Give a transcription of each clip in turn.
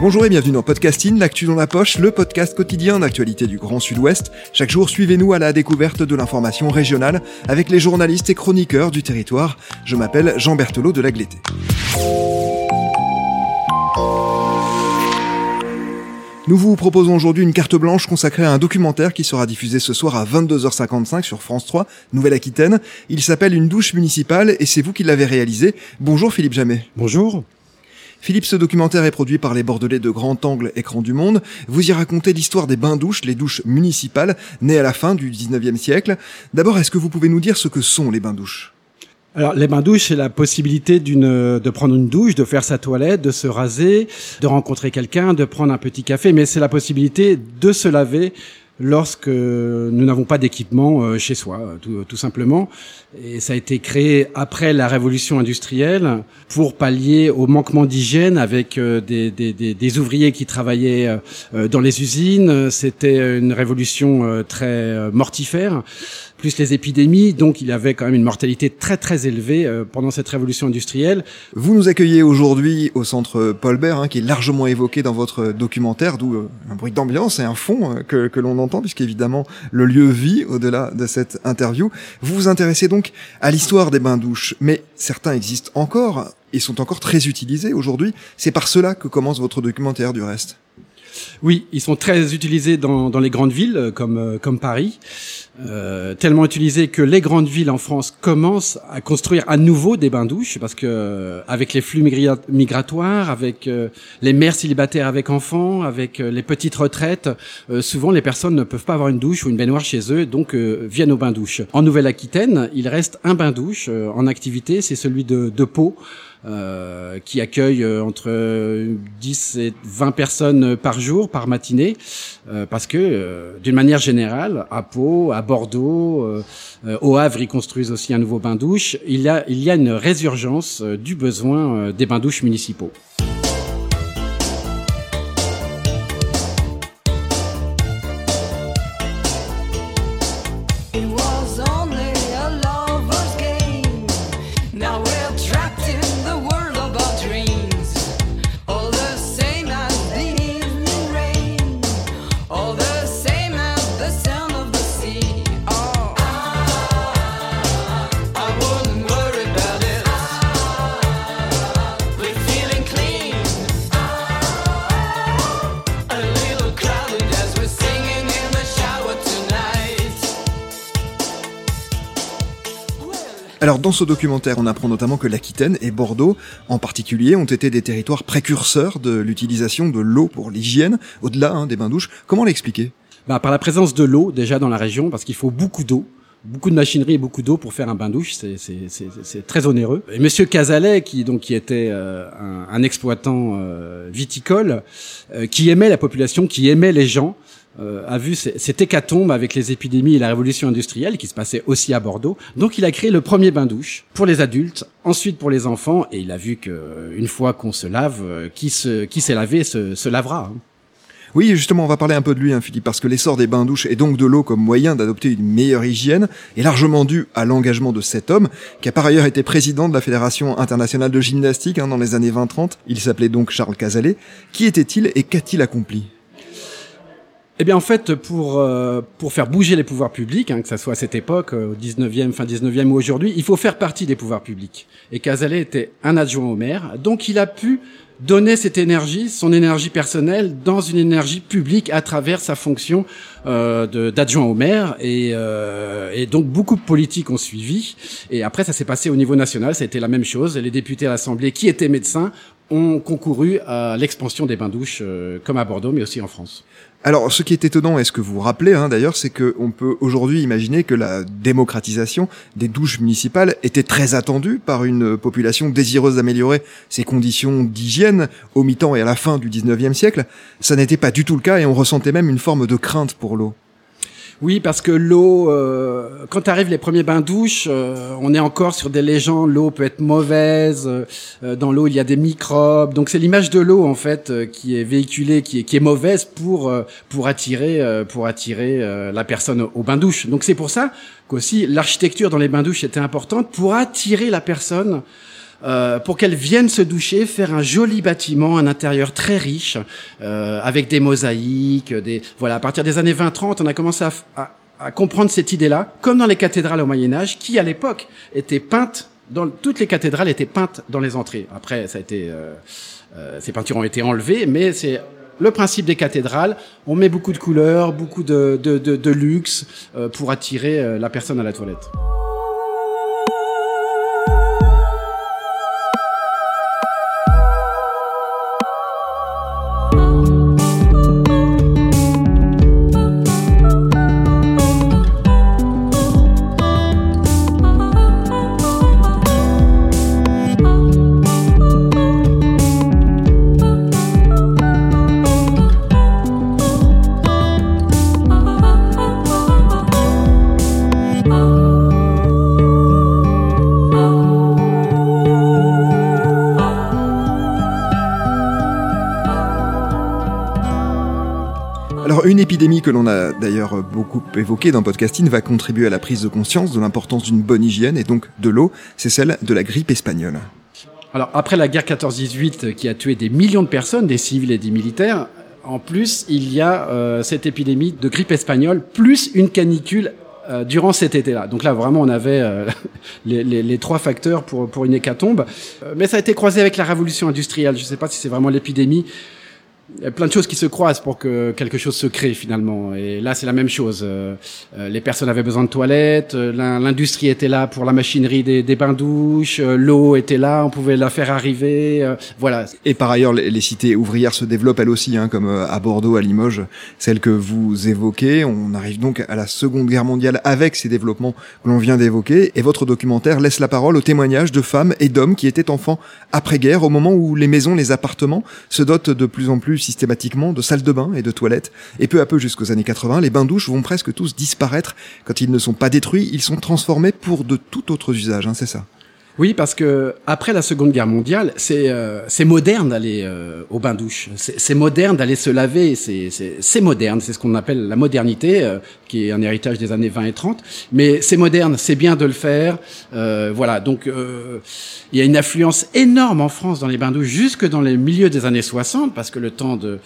Bonjour et bienvenue dans Podcasting, l'actu dans la poche, le podcast quotidien d'actualité du Grand Sud-Ouest. Chaque jour, suivez-nous à la découverte de l'information régionale avec les journalistes et chroniqueurs du territoire. Je m'appelle Jean Berthelot de l'Agleté. Nous vous proposons aujourd'hui une carte blanche consacrée à un documentaire qui sera diffusé ce soir à 22h55 sur France 3, Nouvelle-Aquitaine. Il s'appelle Une douche municipale et c'est vous qui l'avez réalisé. Bonjour Philippe Jamet. Bonjour. Philippe, ce documentaire est produit par les Bordelais de Grand Angle Écran du Monde. Vous y racontez l'histoire des bains-douches, les douches municipales, nées à la fin du 19e siècle. D'abord, est-ce que vous pouvez nous dire ce que sont les bains-douches? Alors les bains douches, c'est la possibilité d'une de prendre une douche, de faire sa toilette, de se raser, de rencontrer quelqu'un, de prendre un petit café, mais c'est la possibilité de se laver lorsque nous n'avons pas d'équipement euh, chez soi, tout, tout, simplement. Et ça a été créé après la révolution industrielle pour pallier au manquement d'hygiène avec euh, des, des, des, ouvriers qui travaillaient euh, dans les usines. C'était une révolution très mortifère plus les épidémies. Donc il y avait quand même une mortalité très très élevée euh, pendant cette révolution industrielle. Vous nous accueillez aujourd'hui au centre Paul Bert, hein, qui est largement évoqué dans votre documentaire, d'où euh, un bruit d'ambiance et un fond euh, que, que l'on entend, puisqu'évidemment le lieu vit au-delà de cette interview. Vous vous intéressez donc à l'histoire des bains-douches, mais certains existent encore et sont encore très utilisés aujourd'hui. C'est par cela que commence votre documentaire du reste. Oui, ils sont très utilisés dans, dans les grandes villes comme, comme Paris. Euh, tellement utilisé que les grandes villes en France commencent à construire à nouveau des bains-douches parce que euh, avec les flux migratoires, avec euh, les mères célibataires avec enfants, avec les petites retraites, souvent les personnes ne peuvent pas avoir une douche ou une baignoire chez eux, donc viennent aux bains-douches. En Nouvelle-Aquitaine, il reste un bain-douche en activité, c'est celui de, de Pau. Euh, qui accueille euh, entre 10 et 20 personnes par jour, par matinée, euh, parce que d'une manière générale, à Pau, à Bordeaux, au Havre, ils construisent aussi un nouveau bain-douche. Il y a, il y a une résurgence du besoin des bains-douches municipaux. Alors dans ce documentaire, on apprend notamment que l'Aquitaine et Bordeaux, en particulier, ont été des territoires précurseurs de l'utilisation de l'eau pour l'hygiène, au-delà hein, des bains-douches. Comment l'expliquer? Bah, Par la présence de l'eau déjà dans la région, parce qu'il faut beaucoup d'eau beaucoup de machinerie et beaucoup d'eau pour faire un bain douche, c'est très onéreux. Et Monsieur Cazalet, qui donc qui était euh, un, exploitant euh, viticole, euh, qui aimait la population, qui aimait les gens, a vu cette hécatombe avec les épidémies et la révolution industrielle qui se passait aussi à Bordeaux. Donc il a créé le premier bain-douche pour les adultes, ensuite pour les enfants, et il a vu que euh, une fois qu'on se lave, euh, qui se qui s'est lavé se, se lavera. Hein. Oui, justement, on va parler un peu de lui, hein, Philippe, parce que l'essor des bains-douches et donc de l'eau comme moyen d'adopter une meilleure hygiène est largement dû à l'engagement de cet homme, qui a par ailleurs été président de la Fédération internationale de gymnastique hein, dans les années 20-30. Il s'appelait donc Charles Cazalet. Qui était-il et qu'a-t-il accompli? Eh bien, en fait, pour euh, pour faire bouger les pouvoirs publics, hein, que ça soit à cette époque, euh, au 19e, fin 19e ou aujourd'hui, il faut faire partie des pouvoirs publics. Et Cazalet était un adjoint au maire, donc il a pu donner cette énergie, son énergie personnelle, dans une énergie publique à travers sa fonction euh, d'adjoint au maire. Et, euh, et, donc beaucoup de politiques ont suivi. Et après, ça s'est passé au niveau national, ça a été la même chose. Les députés à l'Assemblée qui étaient médecins ont concouru à l'expansion des bains-douches, euh, comme à Bordeaux, mais aussi en France. Alors, ce qui est étonnant, et ce que vous rappelez hein, d'ailleurs, c'est qu'on peut aujourd'hui imaginer que la démocratisation des douches municipales était très attendue par une population désireuse d'améliorer ses conditions d'hygiène au mi-temps et à la fin du 19e siècle. Ça n'était pas du tout le cas et on ressentait même une forme de crainte pour l'eau. Oui, parce que l'eau, euh, quand arrivent les premiers bains douches, euh, on est encore sur des légendes. L'eau peut être mauvaise. Euh, dans l'eau, il y a des microbes. Donc c'est l'image de l'eau en fait qui est véhiculée, qui est, qui est mauvaise pour pour attirer pour attirer la personne au, au bain douche. Donc c'est pour ça qu'aussi l'architecture dans les bains douches était importante pour attirer la personne euh, pour qu'elles viennent se doucher, faire un joli bâtiment, un intérieur très riche, euh, avec des mosaïques, des voilà. À partir des années 20-30, on a commencé à, à, à comprendre cette idée-là, comme dans les cathédrales au Moyen Âge, qui à l'époque étaient peintes dans toutes les cathédrales étaient peintes dans les entrées. Après, ça a été euh, euh, ces peintures ont été enlevées, mais c'est le principe des cathédrales. On met beaucoup de couleurs, beaucoup de, de, de, luxe euh, pour attirer la personne à la toilette. Une épidémie que l'on a d'ailleurs beaucoup évoquée dans Podcasting va contribuer à la prise de conscience de l'importance d'une bonne hygiène et donc de l'eau, c'est celle de la grippe espagnole. Alors après la guerre 14-18 qui a tué des millions de personnes, des civils et des militaires, en plus il y a euh, cette épidémie de grippe espagnole plus une canicule euh, durant cet été-là. Donc là, vraiment, on avait euh, les, les, les, trois facteurs pour, pour une hécatombe. Euh, mais ça a été croisé avec la révolution industrielle. Je ne sais pas si c'est vraiment l'épidémie il y a plein de choses qui se croisent pour que quelque chose se crée finalement. Et là, c'est la même chose. Euh, euh, les personnes avaient besoin de toilettes, euh, l'industrie était là pour la machinerie des, des bains-douches, l'eau était là, on pouvait la faire arriver. voilà. Et par ailleurs, les, cités ouvrières se développent elles aussi, hein, comme à Bordeaux, à Limoges, celle que vous évoquez. On arrive donc à la Seconde Guerre mondiale avec ces développements que l'on vient d'évoquer. Et votre documentaire laisse la parole aux témoignages de femmes et d'hommes qui étaient enfants après-guerre, au moment où les maisons, les appartements se dotent de plus en plus systématiquement de salles de bain et de toilettes. Et peu à peu jusqu'aux années 80, les bains-douches vont presque tous disparaître. Quand ils ne sont pas détruits, ils sont transformés pour de tout autre usage, hein, c'est ça. Oui, parce que après la Seconde Guerre mondiale, c'est euh, moderne d'aller euh, au bain douche. C'est moderne d'aller se laver. C'est moderne. C'est ce qu'on appelle la modernité, euh, qui est un héritage des années 20 et 30. Mais c'est moderne. C'est bien de le faire. Euh, voilà. Donc il y a une affluence énorme en France dans les bains douches jusque dans les milieux des années 60, parce que le temps de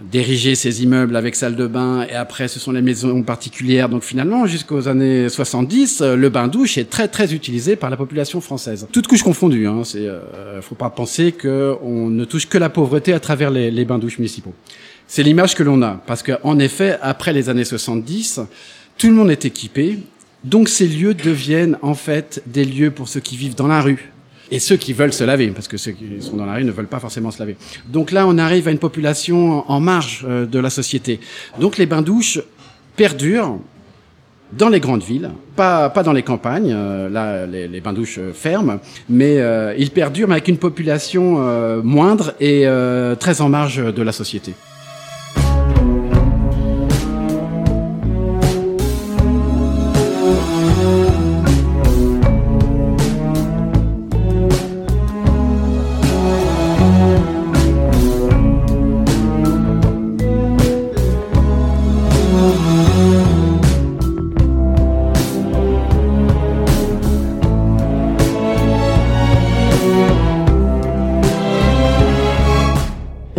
d'ériger ces immeubles avec salle de bain et après ce sont les maisons particulières. Donc finalement, jusqu'aux années 70, euh, le bain-douche est très très utilisé par la population française. Toutes couches confondues. Hein, c'est, euh, faut pas penser qu'on ne touche que la pauvreté à travers les, les bains-douches municipaux. C'est l'image que l'on a parce qu'en effet, après les années 70, tout le monde est équipé. Donc ces lieux deviennent en fait des lieux pour ceux qui vivent dans la rue, et ceux qui veulent se laver, parce que ceux qui sont dans la rue ne veulent pas forcément se laver. Donc là, on arrive à une population en marge euh, de la société. Donc les bains-douches perdurent dans les grandes villes, pas, pas dans les campagnes, euh, là les, les bains-douches euh, ferment, mais ils perdurent avec une population moindre et très en marge de la société.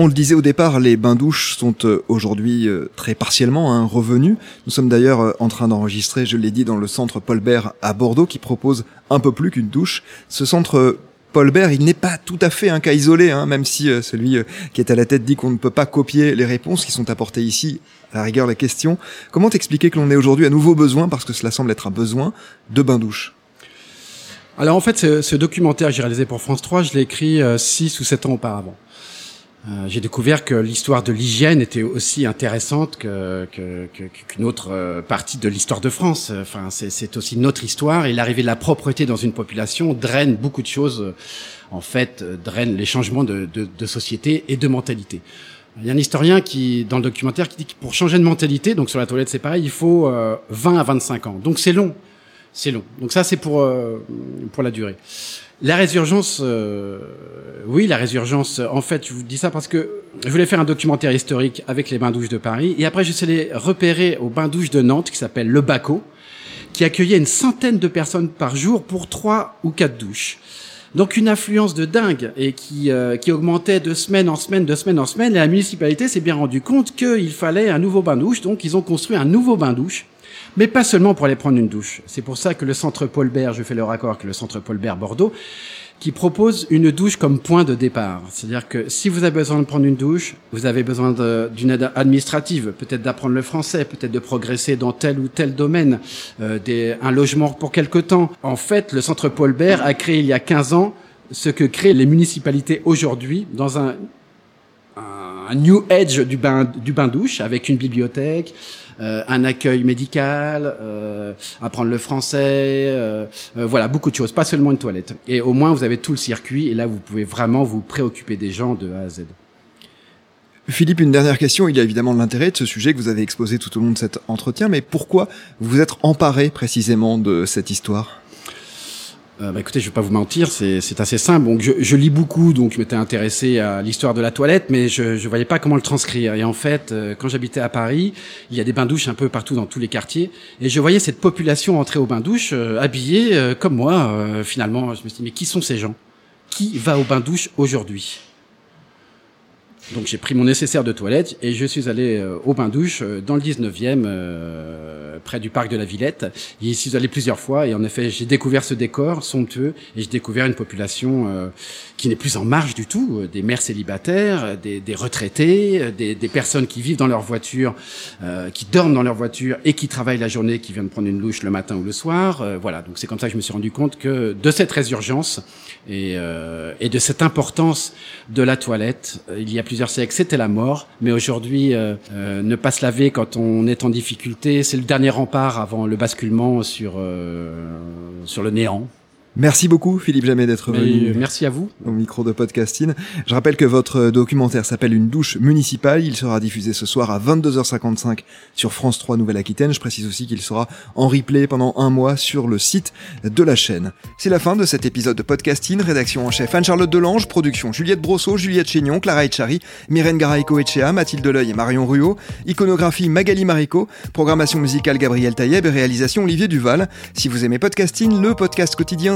On le disait au départ, les bains-douches sont euh, aujourd'hui euh, très partiellement hein, revenus. Nous sommes d'ailleurs euh, en train d'enregistrer, je l'ai dit, dans le centre Paul Bert à Bordeaux qui propose un peu plus qu'une douche. Ce centre Paul Bert, il n'est pas tout à fait un cas isolé, hein, même si celui qui est à la tête dit qu'on ne peut pas copier les réponses qui sont apportées ici, à la rigueur la question. Comment t'expliquer que l'on ait aujourd'hui à nouveau besoin, parce que cela semble être un besoin, de bains-douches? Alors en fait, ce, ce documentaire que j'ai réalisé pour France 3, je l'ai écrit 6 ou 7 ans auparavant. Euh, j'ai découvert que l'histoire de l'hygiène était aussi intéressante que, qu'une autre euh, partie de l'histoire de France. Enfin, c'est, aussi notre histoire et l'arrivée de la propreté dans une population draine beaucoup de choses. En fait, draine les changements de, de, société et de mentalité. Il y a un historien qui, dans le documentaire, qui dit que pour changer de mentalité, donc sur la toilette c'est pareil, il faut 20 euh, à 25 ans. Donc c'est long, c'est long. Donc ça c'est pour pour la durée. La résurgence, euh, oui, la résurgence. En fait, je vous dis ça parce que je voulais faire un documentaire historique avec les bains-douches de Paris, et après je allé repérer au bain-douche de Nantes qui s'appelle Le Baco, qui accueillait une centaine de personnes par jour pour trois ou quatre douches. Donc une affluence de dingue et qui, euh, qui augmentait de semaine en semaine, de semaine en semaine. Et la municipalité s'est bien rendu compte qu'il fallait un nouveau bain-douche, donc ils ont construit un nouveau bain-douche mais pas seulement pour aller prendre une douche. C'est pour ça que le centre Paul Bert, je fais le raccord avec le centre Paul Bert Bordeaux, qui propose une douche comme point de départ. C'est-à-dire que si vous avez besoin de prendre une douche, vous avez besoin d'une aide administrative, peut-être d'apprendre le français, peut-être de progresser dans tel ou tel domaine, euh, des, un logement pour quelque temps. En fait, le centre Paul Bert a créé il y a 15 ans ce que créent les municipalités aujourd'hui dans un, new edge du bain, douche avec une bibliothèque, un accueil médical, euh, apprendre le français, euh, voilà beaucoup de choses, pas seulement une toilette. Et au moins vous avez tout le circuit et là vous pouvez vraiment vous préoccuper des gens de A à Z. Philippe, une dernière question. Il y a évidemment de l'intérêt de ce sujet que vous avez exposé tout au long de cet entretien, mais pourquoi vous êtes emparé précisément de cette histoire? Euh, bah écoutez, je vais pas vous mentir, c'est assez simple. Donc je, je, lis beaucoup, donc je m'étais intéressé à l'histoire de la toilette, mais je ne voyais pas comment le transcrire. Et en fait, euh, quand j'habitais à Paris, il y a des bains-douches un peu partout dans tous les quartiers, et je voyais cette population entrer au bain-douche euh, habillée euh, comme moi. finalement, je me suis dit, mais qui sont ces gens? Qui va au bain-douche aujourd'hui? Donc j'ai pris mon nécessaire de toilette et je suis allé euh, au bain-douche euh, dans le 19e, euh, près du parc de la Villette. J'y suis allé plusieurs fois et en effet j'ai découvert ce décor somptueux et j'ai découvert une population qui n'est plus en marge du tout, des mères célibataires, des, des retraités, des, des, personnes qui vivent dans leur voiture, qui dorment dans leur voiture et qui travaillent la journée, qui viennent prendre une louche le matin ou le soir. voilà, donc c'est comme ça que je me suis rendu compte que de cette résurgence et, et de cette importance de la toilette, il y a plusieurs c'était la mort. Mais aujourd'hui, euh, euh, ne pas se laver quand on est en difficulté, c'est le dernier rempart avant le basculement sur, euh, sur le néant. Merci beaucoup Philippe Jamais d'être venu. Merci à vous. Au micro de Podcasting. Je rappelle que votre documentaire s'appelle Une douche municipale. Il sera diffusé ce soir à 22h55 sur France 3 Nouvelle-Aquitaine. Je précise aussi qu'il sera en replay pendant un mois sur le site de la chaîne. C'est la fin de cet épisode de Podcasting. Rédaction en chef Anne-Charlotte Delange. Production Juliette Brosseau, Juliette Chénion, Clara Etchari, Myrène Garaïco Echea, Mathilde Deleuil et Marion Ruot. Iconographie Magali Marico. Programmation musicale Gabriel Taïeb et réalisation Olivier Duval. Si vous aimez Podcasting, le podcast quotidien